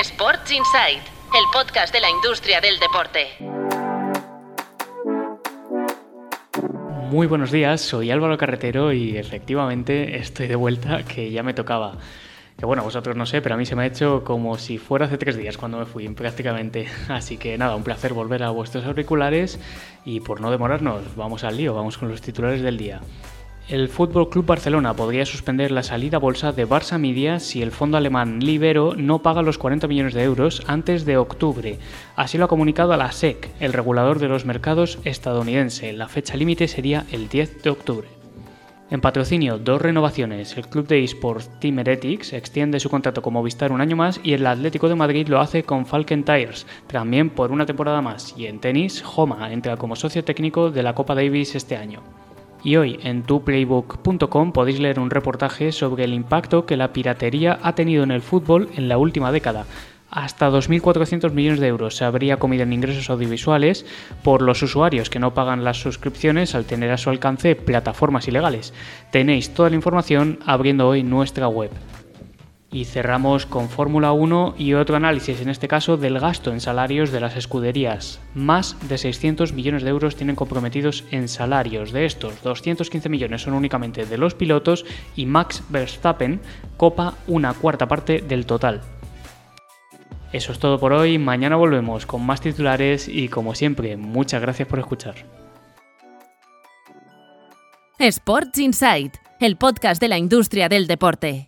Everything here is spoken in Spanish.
Sports Insight, el podcast de la industria del deporte. Muy buenos días, soy Álvaro Carretero y efectivamente estoy de vuelta, que ya me tocaba. Que bueno, vosotros no sé, pero a mí se me ha hecho como si fuera hace tres días cuando me fui, prácticamente. Así que nada, un placer volver a vuestros auriculares y por no demorarnos, vamos al lío, vamos con los titulares del día. El Fútbol Club Barcelona podría suspender la salida a bolsa de Barça Media si el fondo alemán Libero no paga los 40 millones de euros antes de octubre. Así lo ha comunicado la SEC, el regulador de los mercados estadounidense. La fecha límite sería el 10 de octubre. En patrocinio, dos renovaciones. El club de esports Team Heretics extiende su contrato con Movistar un año más y el Atlético de Madrid lo hace con Falcon Tires, también por una temporada más. Y en tenis, Homa entra como socio técnico de la Copa Davis este año. Y hoy en tuplaybook.com podéis leer un reportaje sobre el impacto que la piratería ha tenido en el fútbol en la última década. Hasta 2.400 millones de euros se habría comido en ingresos audiovisuales por los usuarios que no pagan las suscripciones al tener a su alcance plataformas ilegales. Tenéis toda la información abriendo hoy nuestra web. Y cerramos con Fórmula 1 y otro análisis, en este caso del gasto en salarios de las escuderías. Más de 600 millones de euros tienen comprometidos en salarios. De estos, 215 millones son únicamente de los pilotos y Max Verstappen copa una cuarta parte del total. Eso es todo por hoy, mañana volvemos con más titulares y como siempre, muchas gracias por escuchar. Sports Insight, el podcast de la industria del deporte.